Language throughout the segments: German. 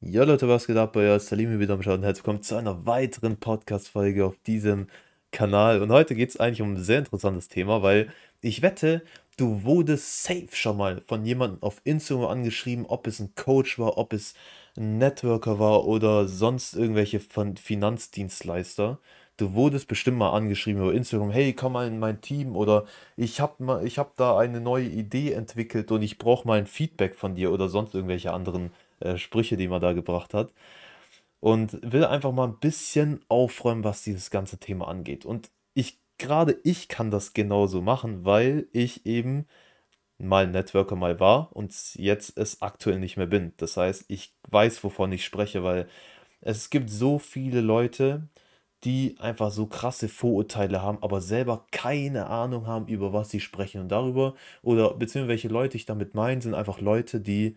Ja, Leute, was geht ab? Euer Salim hier wieder am Schauen. Herzlich willkommen zu einer weiteren Podcast-Folge auf diesem Kanal. Und heute geht es eigentlich um ein sehr interessantes Thema, weil ich wette, du wurdest safe schon mal von jemandem auf Instagram angeschrieben, ob es ein Coach war, ob es ein Networker war oder sonst irgendwelche von Finanzdienstleister. Du wurdest bestimmt mal angeschrieben über Instagram, hey, komm mal in mein Team oder ich habe habe da eine neue Idee entwickelt und ich brauche mal ein Feedback von dir oder sonst irgendwelche anderen äh, Sprüche, die man da gebracht hat. Und will einfach mal ein bisschen aufräumen, was dieses ganze Thema angeht. Und ich, gerade ich kann das genauso machen, weil ich eben mal Networker mal war und jetzt es aktuell nicht mehr bin. Das heißt, ich weiß, wovon ich spreche, weil es gibt so viele Leute, die einfach so krasse Vorurteile haben, aber selber keine Ahnung haben, über was sie sprechen und darüber. Oder beziehungsweise welche Leute ich damit meine, sind einfach Leute, die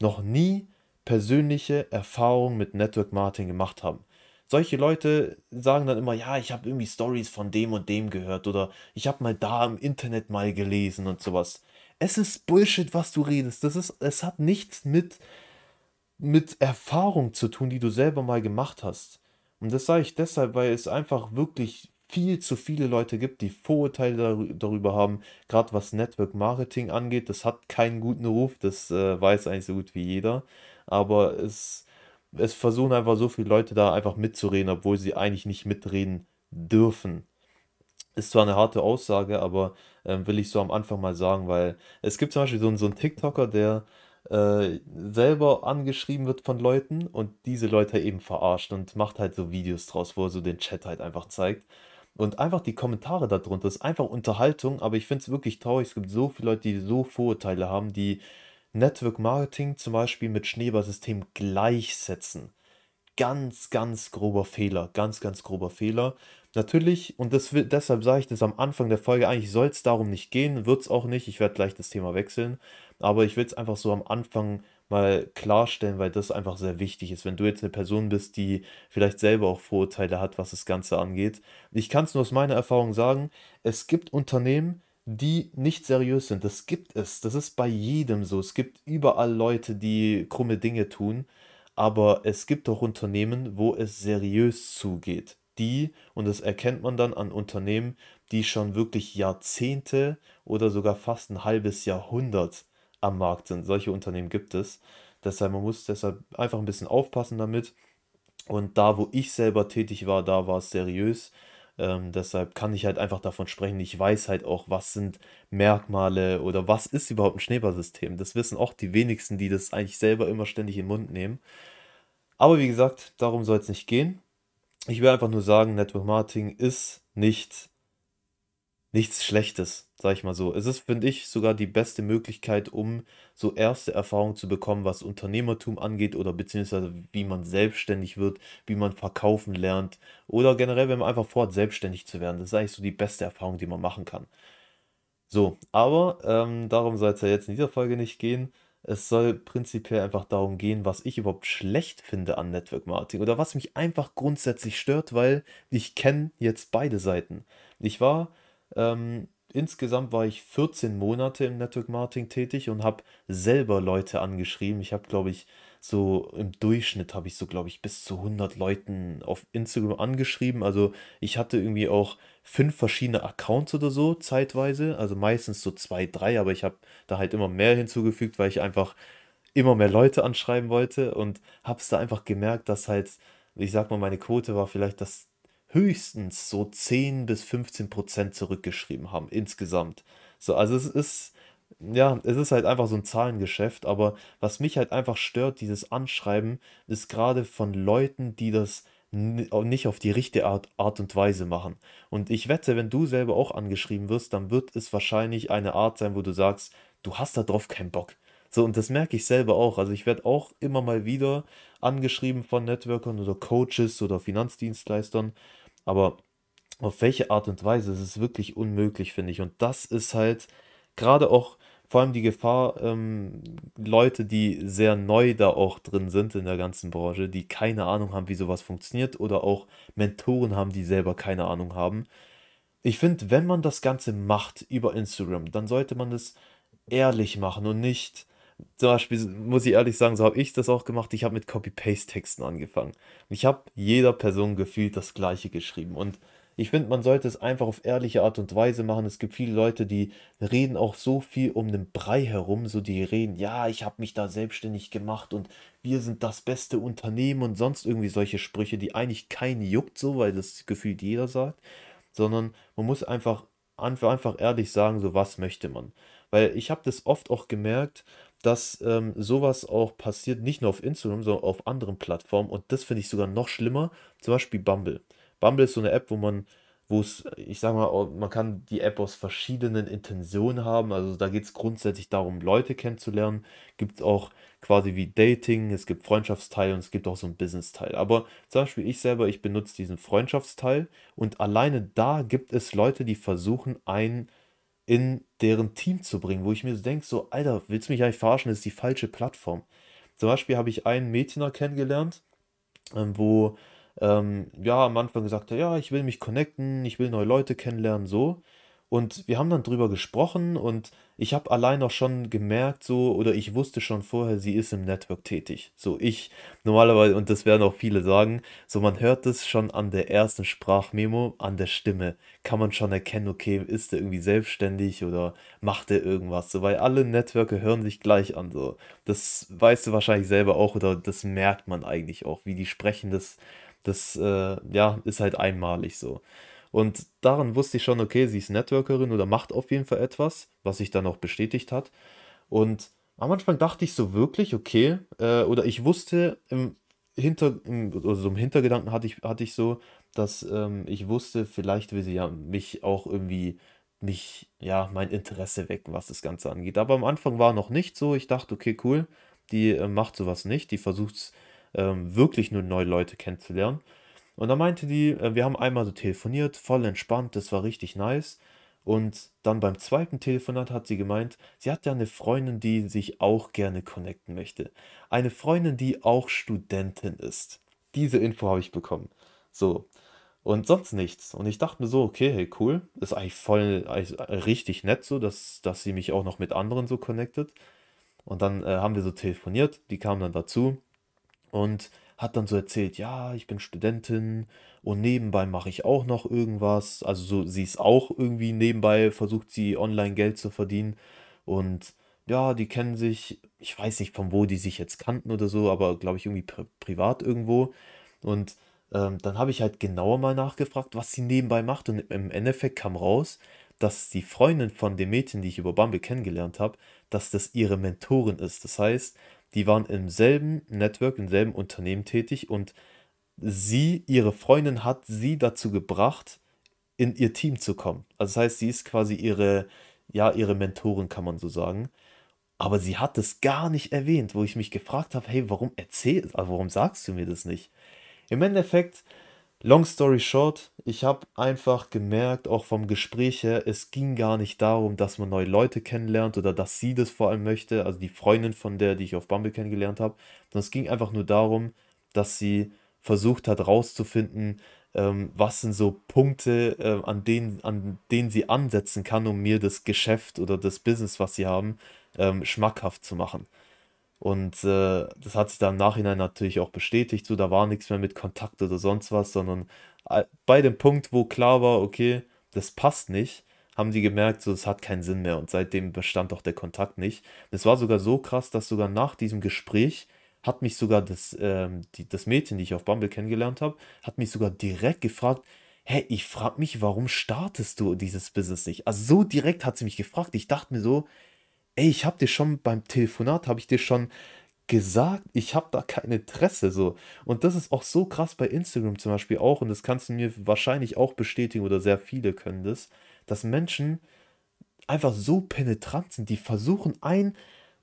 noch nie persönliche Erfahrungen mit Network Marketing gemacht haben. Solche Leute sagen dann immer, ja, ich habe irgendwie Stories von dem und dem gehört oder ich habe mal da im Internet mal gelesen und sowas. Es ist Bullshit, was du redest. Das ist, es hat nichts mit, mit Erfahrung zu tun, die du selber mal gemacht hast. Und das sage ich deshalb, weil es einfach wirklich viel zu viele Leute gibt, die Vorurteile darüber haben, gerade was Network Marketing angeht. Das hat keinen guten Ruf, das äh, weiß eigentlich so gut wie jeder. Aber es, es versuchen einfach so viele Leute da einfach mitzureden, obwohl sie eigentlich nicht mitreden dürfen. Ist zwar eine harte Aussage, aber ähm, will ich so am Anfang mal sagen, weil es gibt zum Beispiel so, einen- so einen TikToker, der äh, selber angeschrieben wird von Leuten und diese Leute eben verarscht und macht halt so Videos draus, wo er so den Chat halt einfach zeigt. Und einfach die Kommentare darunter ist einfach Unterhaltung, aber ich finde es wirklich traurig. Es gibt so viele Leute, die so Vorurteile haben, die Network Marketing zum Beispiel mit Schneeballsystem gleichsetzen. Ganz, ganz grober Fehler. Ganz, ganz grober Fehler. Natürlich, und das, deshalb sage ich das am Anfang der Folge, eigentlich soll es darum nicht gehen, wird es auch nicht. Ich werde gleich das Thema wechseln. Aber ich will es einfach so am Anfang mal klarstellen, weil das einfach sehr wichtig ist. Wenn du jetzt eine Person bist, die vielleicht selber auch Vorurteile hat, was das Ganze angeht. Ich kann es nur aus meiner Erfahrung sagen, es gibt Unternehmen, die nicht seriös sind. Das gibt es. Das ist bei jedem so. Es gibt überall Leute, die krumme Dinge tun. Aber es gibt auch Unternehmen, wo es seriös zugeht. Die, und das erkennt man dann an Unternehmen, die schon wirklich Jahrzehnte oder sogar fast ein halbes Jahrhundert am Markt sind. Solche Unternehmen gibt es. Deshalb, man muss deshalb einfach ein bisschen aufpassen damit. Und da, wo ich selber tätig war, da war es seriös. Ähm, deshalb kann ich halt einfach davon sprechen. Ich weiß halt auch, was sind Merkmale oder was ist überhaupt ein Schneeballsystem. Das wissen auch die wenigsten, die das eigentlich selber immer ständig in den Mund nehmen. Aber wie gesagt, darum soll es nicht gehen. Ich will einfach nur sagen, Network Marketing ist nicht nichts Schlechtes, sag ich mal so. Es ist, finde ich, sogar die beste Möglichkeit, um so erste Erfahrungen zu bekommen, was Unternehmertum angeht oder beziehungsweise wie man selbstständig wird, wie man verkaufen lernt oder generell, wenn man einfach vorhat, selbstständig zu werden. Das ist eigentlich so die beste Erfahrung, die man machen kann. So, aber ähm, darum soll es ja jetzt in dieser Folge nicht gehen. Es soll prinzipiell einfach darum gehen, was ich überhaupt schlecht finde an Network Marketing oder was mich einfach grundsätzlich stört, weil ich kenne jetzt beide Seiten. Ich war, ähm, insgesamt war ich 14 Monate im Network Marketing tätig und habe selber Leute angeschrieben. Ich habe, glaube ich, so im Durchschnitt habe ich so, glaube ich, bis zu 100 Leuten auf Instagram angeschrieben. Also ich hatte irgendwie auch fünf verschiedene Accounts oder so zeitweise. Also meistens so zwei, drei, aber ich habe da halt immer mehr hinzugefügt, weil ich einfach immer mehr Leute anschreiben wollte und habe es da einfach gemerkt, dass halt, ich sag mal, meine Quote war vielleicht, dass höchstens so 10 bis 15 Prozent zurückgeschrieben haben insgesamt. So, also es ist, ja, es ist halt einfach so ein Zahlengeschäft, aber was mich halt einfach stört, dieses Anschreiben, ist gerade von Leuten, die das nicht auf die richtige Art, Art und Weise machen. Und ich wette, wenn du selber auch angeschrieben wirst, dann wird es wahrscheinlich eine Art sein, wo du sagst, du hast da drauf keinen Bock. So, und das merke ich selber auch. Also ich werde auch immer mal wieder angeschrieben von Networkern oder Coaches oder Finanzdienstleistern, aber auf welche Art und Weise, es ist wirklich unmöglich, finde ich. Und das ist halt gerade auch vor allem die Gefahr, ähm, Leute, die sehr neu da auch drin sind in der ganzen Branche, die keine Ahnung haben, wie sowas funktioniert oder auch Mentoren haben, die selber keine Ahnung haben. Ich finde, wenn man das Ganze macht über Instagram, dann sollte man es ehrlich machen und nicht zum Beispiel muss ich ehrlich sagen, so habe ich das auch gemacht. Ich habe mit Copy-Paste-Texten angefangen. Ich habe jeder Person gefühlt das Gleiche geschrieben. Und ich finde, man sollte es einfach auf ehrliche Art und Weise machen. Es gibt viele Leute, die reden auch so viel um den Brei herum. So, die reden, ja, ich habe mich da selbstständig gemacht und wir sind das beste Unternehmen und sonst irgendwie solche Sprüche, die eigentlich keinen juckt, so, weil das gefühlt jeder sagt. Sondern man muss einfach, einfach ehrlich sagen, so, was möchte man. Weil ich habe das oft auch gemerkt, dass ähm, sowas auch passiert, nicht nur auf Instagram, sondern auf anderen Plattformen. Und das finde ich sogar noch schlimmer. Zum Beispiel Bumble. Bumble ist so eine App, wo man, wo es, ich sag mal, man kann die App aus verschiedenen Intentionen haben. Also da geht es grundsätzlich darum, Leute kennenzulernen. Gibt auch quasi wie Dating, es gibt Freundschaftsteil und es gibt auch so einen Business-Teil. Aber zum Beispiel ich selber, ich benutze diesen Freundschaftsteil und alleine da gibt es Leute, die versuchen, einen in deren Team zu bringen, wo ich mir so denke, so, Alter, willst du mich eigentlich verarschen? Das ist die falsche Plattform. Zum Beispiel habe ich einen Mädchen kennengelernt, ähm, wo ähm, ja am Anfang gesagt hat, ja, ich will mich connecten, ich will neue Leute kennenlernen, so. Und wir haben dann drüber gesprochen und ich habe allein auch schon gemerkt, so, oder ich wusste schon vorher, sie ist im Network tätig. So, ich normalerweise, und das werden auch viele sagen, so, man hört es schon an der ersten Sprachmemo, an der Stimme, kann man schon erkennen, okay, ist er irgendwie selbstständig oder macht er irgendwas, so, weil alle Networker hören sich gleich an, so. Das weißt du wahrscheinlich selber auch, oder das merkt man eigentlich auch, wie die sprechen, das, das, äh, ja, ist halt einmalig so. Und daran wusste ich schon, okay, sie ist Networkerin oder macht auf jeden Fall etwas, was sich dann auch bestätigt hat. Und am Anfang dachte ich so wirklich, okay, äh, oder ich wusste im Hinter, im, also im Hintergedanken hatte ich, hatte ich so, dass ähm, ich wusste, vielleicht will sie ja mich auch irgendwie, mich, ja, mein Interesse wecken, was das Ganze angeht. Aber am Anfang war noch nicht so. Ich dachte, okay, cool, die äh, macht sowas nicht. Die versucht ähm, wirklich nur neue Leute kennenzulernen. Und dann meinte die, äh, wir haben einmal so telefoniert, voll entspannt, das war richtig nice. Und dann beim zweiten Telefonat hat sie gemeint, sie hat ja eine Freundin, die sich auch gerne connecten möchte. Eine Freundin, die auch Studentin ist. Diese Info habe ich bekommen. So. Und sonst nichts. Und ich dachte mir so, okay, hey, cool. Ist eigentlich voll, eigentlich richtig nett so, dass, dass sie mich auch noch mit anderen so connectet. Und dann äh, haben wir so telefoniert, die kam dann dazu. Und hat dann so erzählt, ja, ich bin Studentin und nebenbei mache ich auch noch irgendwas. Also so, sie ist auch irgendwie nebenbei, versucht sie online Geld zu verdienen. Und ja, die kennen sich, ich weiß nicht von wo die sich jetzt kannten oder so, aber glaube ich irgendwie pri privat irgendwo. Und ähm, dann habe ich halt genauer mal nachgefragt, was sie nebenbei macht. Und im Endeffekt kam raus, dass die Freundin von dem Mädchen, die ich über Bumble kennengelernt habe, dass das ihre Mentorin ist. Das heißt, die waren im selben Network, im selben Unternehmen tätig und sie, ihre Freundin hat sie dazu gebracht, in ihr Team zu kommen. Also das heißt, sie ist quasi ihre, ja, ihre Mentorin, kann man so sagen. Aber sie hat es gar nicht erwähnt, wo ich mich gefragt habe, hey, warum erzähl, also warum sagst du mir das nicht? Im Endeffekt Long story short, ich habe einfach gemerkt, auch vom Gespräch her, es ging gar nicht darum, dass man neue Leute kennenlernt oder dass sie das vor allem möchte, also die Freundin von der, die ich auf Bumble kennengelernt habe, sondern es ging einfach nur darum, dass sie versucht hat rauszufinden, ähm, was sind so Punkte, äh, an denen, an denen sie ansetzen kann, um mir das Geschäft oder das Business, was sie haben, ähm, schmackhaft zu machen. Und äh, das hat sich dann im Nachhinein natürlich auch bestätigt, so da war nichts mehr mit Kontakt oder sonst was, sondern äh, bei dem Punkt, wo klar war, okay, das passt nicht, haben die gemerkt, so es hat keinen Sinn mehr und seitdem bestand auch der Kontakt nicht. Es war sogar so krass, dass sogar nach diesem Gespräch hat mich sogar das, ähm, die, das Mädchen, die ich auf Bumble kennengelernt habe, hat mich sogar direkt gefragt, hey, ich frage mich, warum startest du dieses Business nicht? Also so direkt hat sie mich gefragt. Ich dachte mir so, ey, ich habe dir schon beim Telefonat, habe ich dir schon gesagt, ich habe da kein Interesse so. Und das ist auch so krass bei Instagram zum Beispiel auch, und das kannst du mir wahrscheinlich auch bestätigen oder sehr viele können das, dass Menschen einfach so penetrant sind, die versuchen einen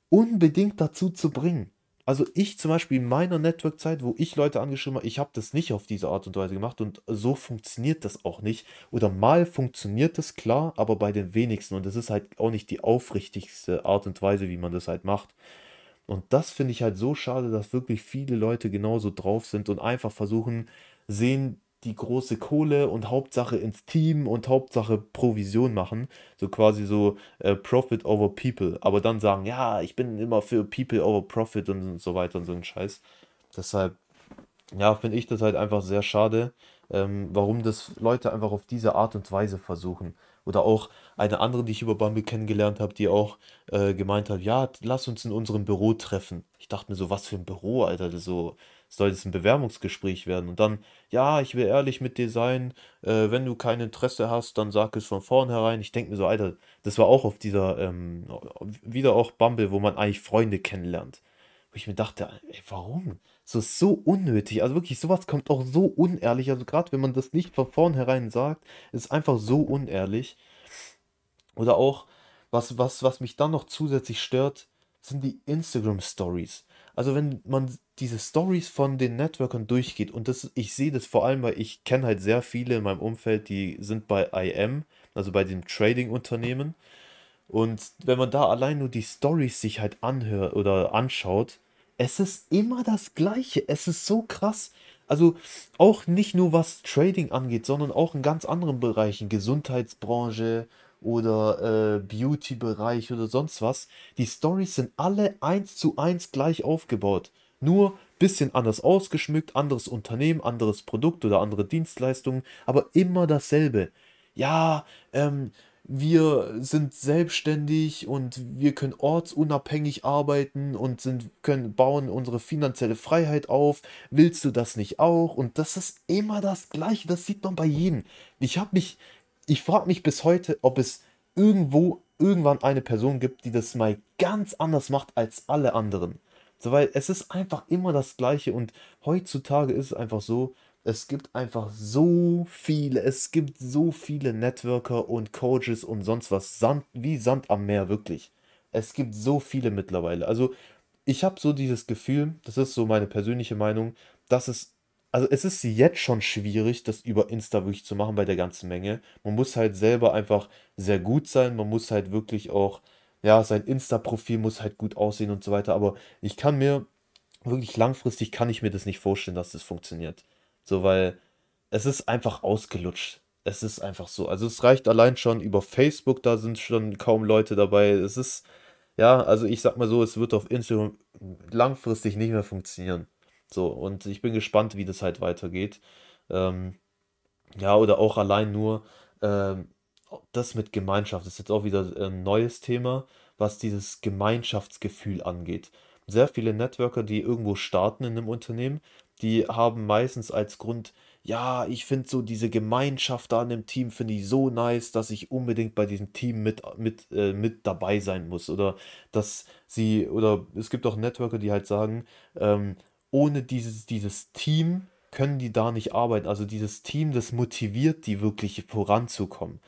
unbedingt dazu zu bringen. Also ich zum Beispiel in meiner Network-Zeit, wo ich Leute angeschrieben habe, ich habe das nicht auf diese Art und Weise gemacht und so funktioniert das auch nicht. Oder mal funktioniert das klar, aber bei den wenigsten. Und das ist halt auch nicht die aufrichtigste Art und Weise, wie man das halt macht. Und das finde ich halt so schade, dass wirklich viele Leute genauso drauf sind und einfach versuchen, sehen die große Kohle und Hauptsache ins Team und Hauptsache Provision machen. So quasi so äh, Profit over People. Aber dann sagen, ja, ich bin immer für People over Profit und so weiter und so ein Scheiß. Deshalb, ja, finde ich das halt einfach sehr schade, ähm, warum das Leute einfach auf diese Art und Weise versuchen. Oder auch eine andere, die ich über Bumble kennengelernt habe, die auch äh, gemeint hat, ja, lass uns in unserem Büro treffen. Ich dachte mir so, was für ein Büro, Alter, so, soll das ein Bewerbungsgespräch werden? Und dann, ja, ich will ehrlich mit dir sein, äh, wenn du kein Interesse hast, dann sag es von vornherein. Ich denke mir so, Alter, das war auch auf dieser, ähm, wieder auch Bumble, wo man eigentlich Freunde kennenlernt. Wo ich mir dachte, ey, warum? So ist so unnötig. Also wirklich, sowas kommt auch so unehrlich. Also gerade wenn man das nicht von vornherein sagt, ist einfach so unehrlich. Oder auch, was, was, was mich dann noch zusätzlich stört, sind die Instagram Stories. Also wenn man diese Stories von den Networkern durchgeht und das, ich sehe das vor allem, weil ich kenne halt sehr viele in meinem Umfeld, die sind bei IM, also bei dem Trading-Unternehmen. Und wenn man da allein nur die Stories sich halt anhört oder anschaut, es ist immer das Gleiche. Es ist so krass. Also auch nicht nur was Trading angeht, sondern auch in ganz anderen Bereichen, Gesundheitsbranche oder äh, Beauty-Bereich oder sonst was. Die Stories sind alle eins zu eins gleich aufgebaut. Nur bisschen anders ausgeschmückt, anderes Unternehmen, anderes Produkt oder andere Dienstleistungen, aber immer dasselbe. Ja, ähm, wir sind selbstständig und wir können ortsunabhängig arbeiten und sind, können bauen unsere finanzielle Freiheit auf. Willst du das nicht auch? Und das ist immer das Gleiche. Das sieht man bei jedem. Ich habe mich, ich frage mich bis heute, ob es irgendwo irgendwann eine Person gibt, die das mal ganz anders macht als alle anderen. So, weil es ist einfach immer das Gleiche und heutzutage ist es einfach so, es gibt einfach so viele, es gibt so viele Networker und Coaches und sonst was, Sand, wie Sand am Meer, wirklich. Es gibt so viele mittlerweile. Also ich habe so dieses Gefühl, das ist so meine persönliche Meinung, dass es, also es ist jetzt schon schwierig, das über Insta wirklich zu machen bei der ganzen Menge. Man muss halt selber einfach sehr gut sein, man muss halt wirklich auch, ja, sein Insta-Profil muss halt gut aussehen und so weiter, aber ich kann mir, wirklich langfristig kann ich mir das nicht vorstellen, dass das funktioniert. So, weil es ist einfach ausgelutscht. Es ist einfach so. Also es reicht allein schon über Facebook, da sind schon kaum Leute dabei. Es ist, ja, also ich sag mal so, es wird auf Instagram langfristig nicht mehr funktionieren. So, und ich bin gespannt, wie das halt weitergeht. Ähm, ja, oder auch allein nur ähm, das mit Gemeinschaft. Das ist jetzt auch wieder ein neues Thema, was dieses Gemeinschaftsgefühl angeht. Sehr viele Networker, die irgendwo starten in einem Unternehmen, die haben meistens als Grund, ja, ich finde so diese Gemeinschaft da in dem Team finde ich so nice, dass ich unbedingt bei diesem Team mit, mit, äh, mit dabei sein muss. Oder dass sie, oder es gibt auch Networker, die halt sagen, ähm, ohne dieses, dieses Team können die da nicht arbeiten. Also dieses Team, das motiviert die wirklich voranzukommen.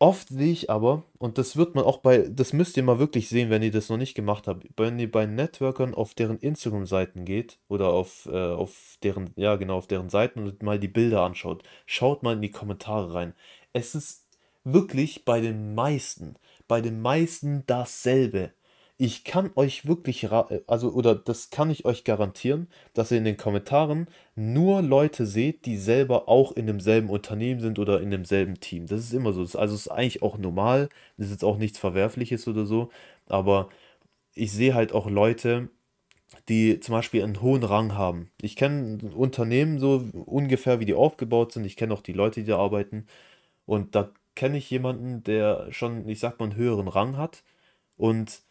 Oft sehe ich aber, und das wird man auch bei, das müsst ihr mal wirklich sehen, wenn ihr das noch nicht gemacht habt, wenn ihr bei Networkern auf deren Instagram-Seiten geht oder auf, äh, auf deren, ja genau, auf deren Seiten und mal die Bilder anschaut, schaut mal in die Kommentare rein. Es ist wirklich bei den meisten, bei den meisten dasselbe ich kann euch wirklich, also, oder das kann ich euch garantieren, dass ihr in den Kommentaren nur Leute seht, die selber auch in demselben Unternehmen sind oder in demselben Team. Das ist immer so. Also, es ist eigentlich auch normal. Das ist jetzt auch nichts Verwerfliches oder so. Aber ich sehe halt auch Leute, die zum Beispiel einen hohen Rang haben. Ich kenne Unternehmen so ungefähr, wie die aufgebaut sind. Ich kenne auch die Leute, die da arbeiten. Und da kenne ich jemanden, der schon, ich sag mal, einen höheren Rang hat. Und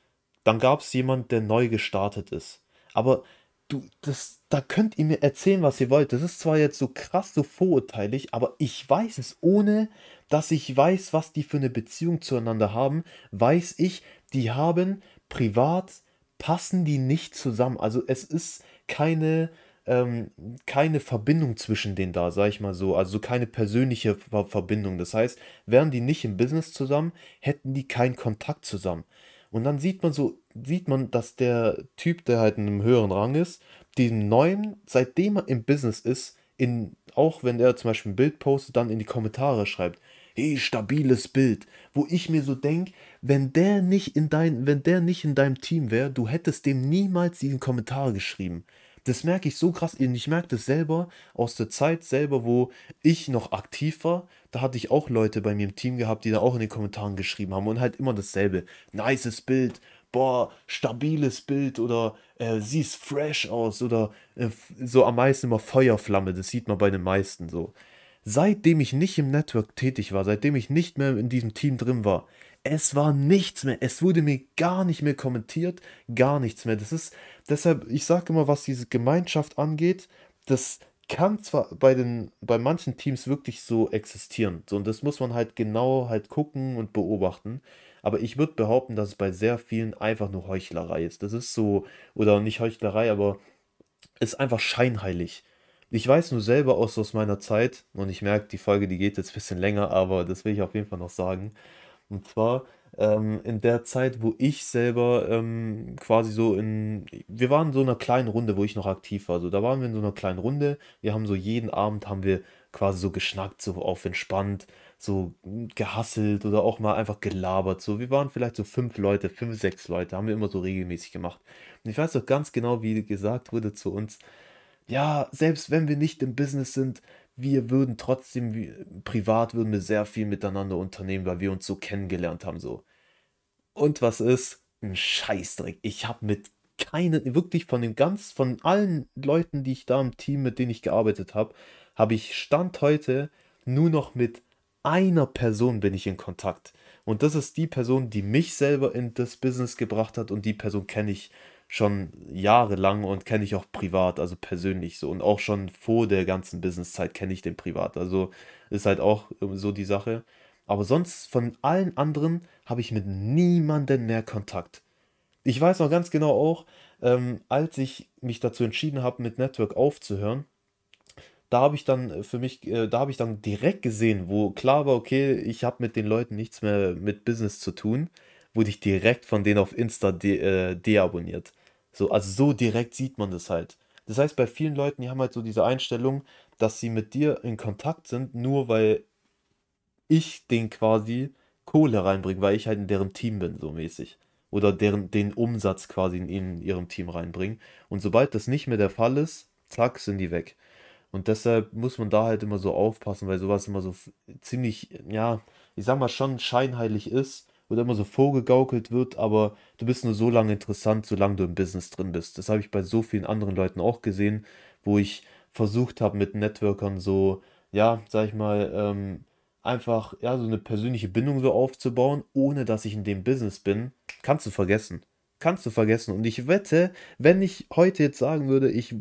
dann gab es jemand, der neu gestartet ist. Aber du, das, da könnt ihr mir erzählen, was ihr wollt. Das ist zwar jetzt so krass, so vorurteilig, aber ich weiß es, ohne dass ich weiß, was die für eine Beziehung zueinander haben, weiß ich, die haben privat, passen die nicht zusammen. Also es ist keine, ähm, keine Verbindung zwischen denen da, sag ich mal so. Also keine persönliche Verbindung. Das heißt, wären die nicht im Business zusammen, hätten die keinen Kontakt zusammen. Und dann sieht man so, sieht man, dass der Typ, der halt in einem höheren Rang ist, dem neuen, seitdem er im Business ist, in, auch wenn er zum Beispiel ein Bild postet, dann in die Kommentare schreibt, hey, stabiles Bild, wo ich mir so denke, wenn der nicht in dein, wenn der nicht in deinem Team wäre, du hättest dem niemals diesen Kommentar geschrieben. Das merke ich so krass. Ich merke das selber aus der Zeit selber, wo ich noch aktiv war. Da hatte ich auch Leute bei mir im Team gehabt, die da auch in den Kommentaren geschrieben haben und halt immer dasselbe. Nices Bild, boah, stabiles Bild oder äh, siehst fresh aus oder äh, so am meisten immer Feuerflamme. Das sieht man bei den meisten so. Seitdem ich nicht im Network tätig war, seitdem ich nicht mehr in diesem Team drin war, es war nichts mehr. Es wurde mir gar nicht mehr kommentiert, gar nichts mehr. Das ist deshalb, ich sage immer, was diese Gemeinschaft angeht, das kann zwar bei den bei manchen Teams wirklich so existieren. So, und das muss man halt genau halt gucken und beobachten. Aber ich würde behaupten, dass es bei sehr vielen einfach nur Heuchlerei ist. Das ist so, oder nicht Heuchlerei, aber ist einfach scheinheilig. Ich weiß nur selber aus, aus meiner Zeit, und ich merke, die Folge, die geht jetzt ein bisschen länger, aber das will ich auf jeden Fall noch sagen. Und zwar ähm, in der Zeit, wo ich selber ähm, quasi so in, wir waren in so einer kleinen Runde, wo ich noch aktiv war. So, da waren wir in so einer kleinen Runde. Wir haben so jeden Abend haben wir quasi so geschnackt, so auf entspannt, so gehasselt oder auch mal einfach gelabert. So, wir waren vielleicht so fünf Leute, fünf, sechs Leute, haben wir immer so regelmäßig gemacht. Und ich weiß doch ganz genau, wie gesagt wurde zu uns, ja, selbst wenn wir nicht im Business sind, wir würden trotzdem, privat würden wir sehr viel miteinander unternehmen, weil wir uns so kennengelernt haben, so. Und was ist? Ein Scheißdreck. Ich habe mit keinen, wirklich von den ganz, von allen Leuten, die ich da im Team, mit denen ich gearbeitet habe, habe ich Stand heute nur noch mit einer Person bin ich in Kontakt. Und das ist die Person, die mich selber in das Business gebracht hat und die Person kenne ich schon jahrelang und kenne ich auch privat, also persönlich so. Und auch schon vor der ganzen Businesszeit kenne ich den privat. Also ist halt auch so die Sache. Aber sonst von allen anderen habe ich mit niemandem mehr Kontakt. Ich weiß noch ganz genau auch, ähm, als ich mich dazu entschieden habe, mit Network aufzuhören, da habe ich dann für mich, äh, da habe ich dann direkt gesehen, wo klar war, okay, ich habe mit den Leuten nichts mehr mit Business zu tun, wurde ich direkt von denen auf Insta de äh, deabonniert. So, also so direkt sieht man das halt. Das heißt, bei vielen Leuten, die haben halt so diese Einstellung, dass sie mit dir in Kontakt sind, nur weil ich den quasi Kohle reinbringe, weil ich halt in deren Team bin, so mäßig. Oder deren, den Umsatz quasi in, in ihrem Team reinbringen. Und sobald das nicht mehr der Fall ist, zack, sind die weg. Und deshalb muss man da halt immer so aufpassen, weil sowas immer so ziemlich, ja, ich sag mal schon scheinheilig ist oder immer so vorgegaukelt wird, aber du bist nur so lange interessant, solange du im Business drin bist. Das habe ich bei so vielen anderen Leuten auch gesehen, wo ich versucht habe mit Networkern so, ja, sag ich mal, ähm, einfach, ja, so eine persönliche Bindung so aufzubauen, ohne dass ich in dem Business bin, kannst du vergessen. Kannst du vergessen. Und ich wette, wenn ich heute jetzt sagen würde, ich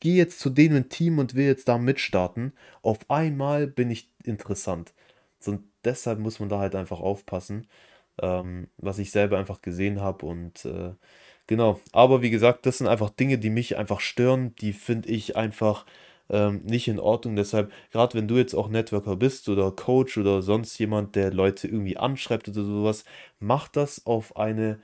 gehe jetzt zu denen im Team und will jetzt da mitstarten, auf einmal bin ich interessant. Und deshalb muss man da halt einfach aufpassen ähm, was ich selber einfach gesehen habe und äh, genau. Aber wie gesagt, das sind einfach Dinge, die mich einfach stören, die finde ich einfach ähm, nicht in Ordnung. Deshalb, gerade wenn du jetzt auch Networker bist oder Coach oder sonst jemand, der Leute irgendwie anschreibt oder sowas, mach das auf eine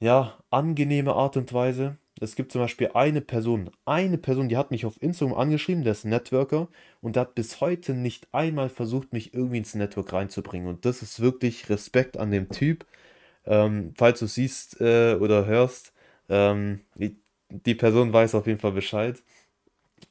ja, angenehme Art und Weise es gibt zum Beispiel eine Person, eine Person, die hat mich auf Instagram angeschrieben, der ist ein Networker und der hat bis heute nicht einmal versucht, mich irgendwie ins Network reinzubringen. Und das ist wirklich Respekt an dem Typ. Ähm, falls du siehst äh, oder hörst, ähm, die, die, Person weiß auf jeden Fall Bescheid.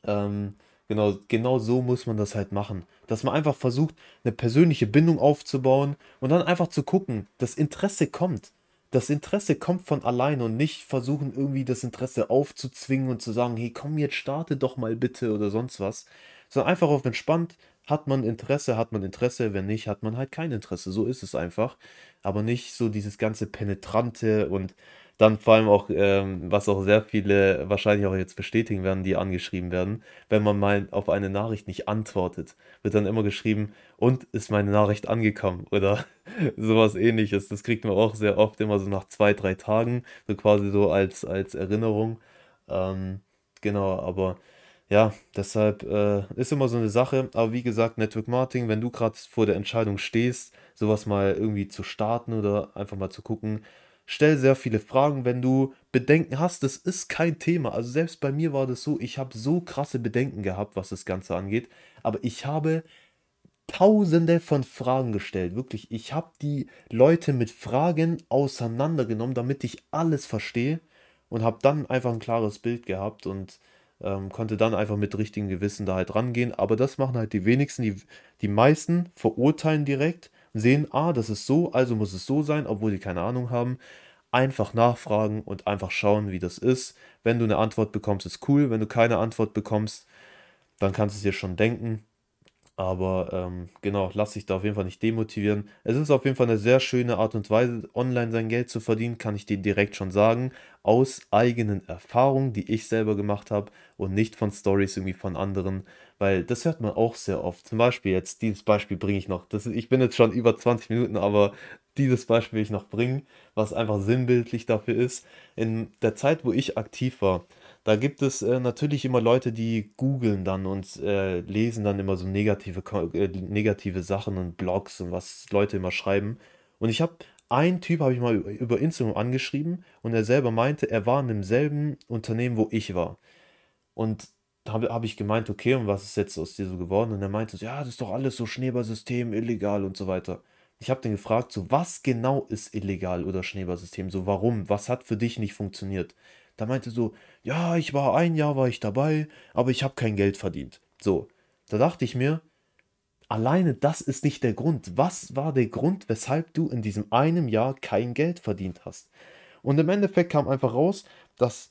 Ähm, genau, genau so muss man das halt machen. Dass man einfach versucht, eine persönliche Bindung aufzubauen und dann einfach zu gucken, das Interesse kommt das Interesse kommt von allein und nicht versuchen irgendwie das Interesse aufzuzwingen und zu sagen, hey, komm jetzt starte doch mal bitte oder sonst was, sondern einfach auf entspannt, hat man Interesse, hat man Interesse, wenn nicht, hat man halt kein Interesse, so ist es einfach, aber nicht so dieses ganze penetrante und dann vor allem auch, ähm, was auch sehr viele wahrscheinlich auch jetzt bestätigen werden, die angeschrieben werden, wenn man mal auf eine Nachricht nicht antwortet, wird dann immer geschrieben, und ist meine Nachricht angekommen oder sowas ähnliches. Das kriegt man auch sehr oft immer so nach zwei, drei Tagen, so quasi so als, als Erinnerung. Ähm, genau, aber ja, deshalb äh, ist immer so eine Sache. Aber wie gesagt, Network Marketing, wenn du gerade vor der Entscheidung stehst, sowas mal irgendwie zu starten oder einfach mal zu gucken, stell sehr viele Fragen, wenn du Bedenken hast. Das ist kein Thema. Also selbst bei mir war das so, ich habe so krasse Bedenken gehabt, was das Ganze angeht. Aber ich habe tausende von Fragen gestellt. Wirklich, ich habe die Leute mit Fragen auseinandergenommen, damit ich alles verstehe und habe dann einfach ein klares Bild gehabt. Und ähm, konnte dann einfach mit richtigem Gewissen da halt rangehen. Aber das machen halt die wenigsten. Die, die meisten verurteilen direkt, sehen, ah, das ist so, also muss es so sein, obwohl die keine Ahnung haben. Einfach nachfragen und einfach schauen, wie das ist. Wenn du eine Antwort bekommst, ist cool. Wenn du keine Antwort bekommst, dann kannst du es dir schon denken. Aber ähm, genau, lass dich da auf jeden Fall nicht demotivieren. Es ist auf jeden Fall eine sehr schöne Art und Weise, online sein Geld zu verdienen, kann ich dir direkt schon sagen. Aus eigenen Erfahrungen, die ich selber gemacht habe und nicht von Stories irgendwie von anderen. Weil das hört man auch sehr oft. Zum Beispiel jetzt, dieses Beispiel bringe ich noch. Das ich bin jetzt schon über 20 Minuten, aber dieses Beispiel will ich noch bringen, was einfach sinnbildlich dafür ist. In der Zeit, wo ich aktiv war, da gibt es äh, natürlich immer Leute, die googeln dann und äh, lesen dann immer so negative, äh, negative Sachen und Blogs und was Leute immer schreiben. Und ich habe einen Typ habe ich mal über Instagram angeschrieben und er selber meinte, er war in demselben Unternehmen, wo ich war. Und habe hab ich gemeint, okay, und was ist jetzt aus dir so geworden? Und er meinte, ja, das ist doch alles so Schneeballsystem, illegal und so weiter. Ich habe den gefragt, so was genau ist illegal oder Schneeballsystem? So warum? Was hat für dich nicht funktioniert? Da meinte so, ja, ich war ein Jahr war ich dabei, aber ich habe kein Geld verdient. So, da dachte ich mir, alleine das ist nicht der Grund. Was war der Grund, weshalb du in diesem einen Jahr kein Geld verdient hast? Und im Endeffekt kam einfach raus, dass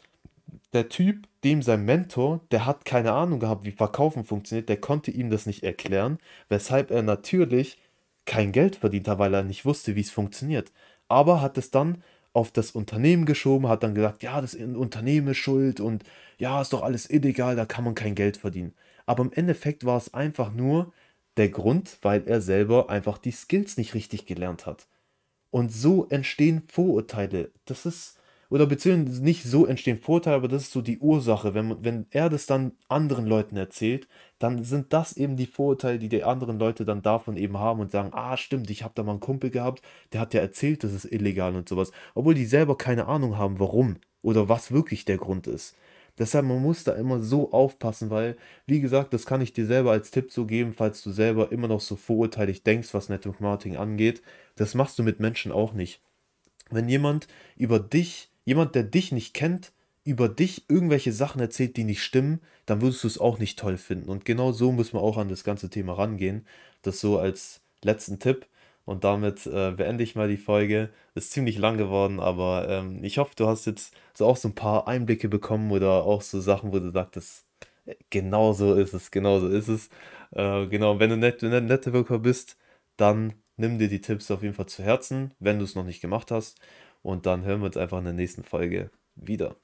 der Typ, dem sein Mentor, der hat keine Ahnung gehabt, wie Verkaufen funktioniert, der konnte ihm das nicht erklären, weshalb er natürlich kein Geld verdient hat, weil er nicht wusste, wie es funktioniert. Aber hat es dann auf das Unternehmen geschoben, hat dann gesagt, ja, das Unternehmen ist schuld und ja, ist doch alles illegal, da kann man kein Geld verdienen. Aber im Endeffekt war es einfach nur der Grund, weil er selber einfach die Skills nicht richtig gelernt hat. Und so entstehen Vorurteile. Das ist oder beziehungsweise nicht so entstehen Vorteile, aber das ist so die Ursache. Wenn, wenn er das dann anderen Leuten erzählt, dann sind das eben die Vorurteile, die die anderen Leute dann davon eben haben und sagen, ah stimmt, ich habe da mal einen Kumpel gehabt, der hat ja erzählt, das ist illegal und sowas, obwohl die selber keine Ahnung haben, warum oder was wirklich der Grund ist. Deshalb, man muss da immer so aufpassen, weil, wie gesagt, das kann ich dir selber als Tipp so geben, falls du selber immer noch so vorurteilig denkst, was Network Marketing angeht. Das machst du mit Menschen auch nicht. Wenn jemand über dich jemand, der dich nicht kennt, über dich irgendwelche Sachen erzählt, die nicht stimmen, dann würdest du es auch nicht toll finden. Und genau so muss man auch an das ganze Thema rangehen. Das so als letzten Tipp. Und damit äh, beende ich mal die Folge. Ist ziemlich lang geworden, aber ähm, ich hoffe, du hast jetzt so auch so ein paar Einblicke bekommen oder auch so Sachen, wo du sagtest, äh, genau so ist es, genau so ist es. Äh, genau, wenn du net, net, nette Wirker bist, dann nimm dir die Tipps auf jeden Fall zu Herzen, wenn du es noch nicht gemacht hast. Und dann hören wir uns einfach in der nächsten Folge wieder.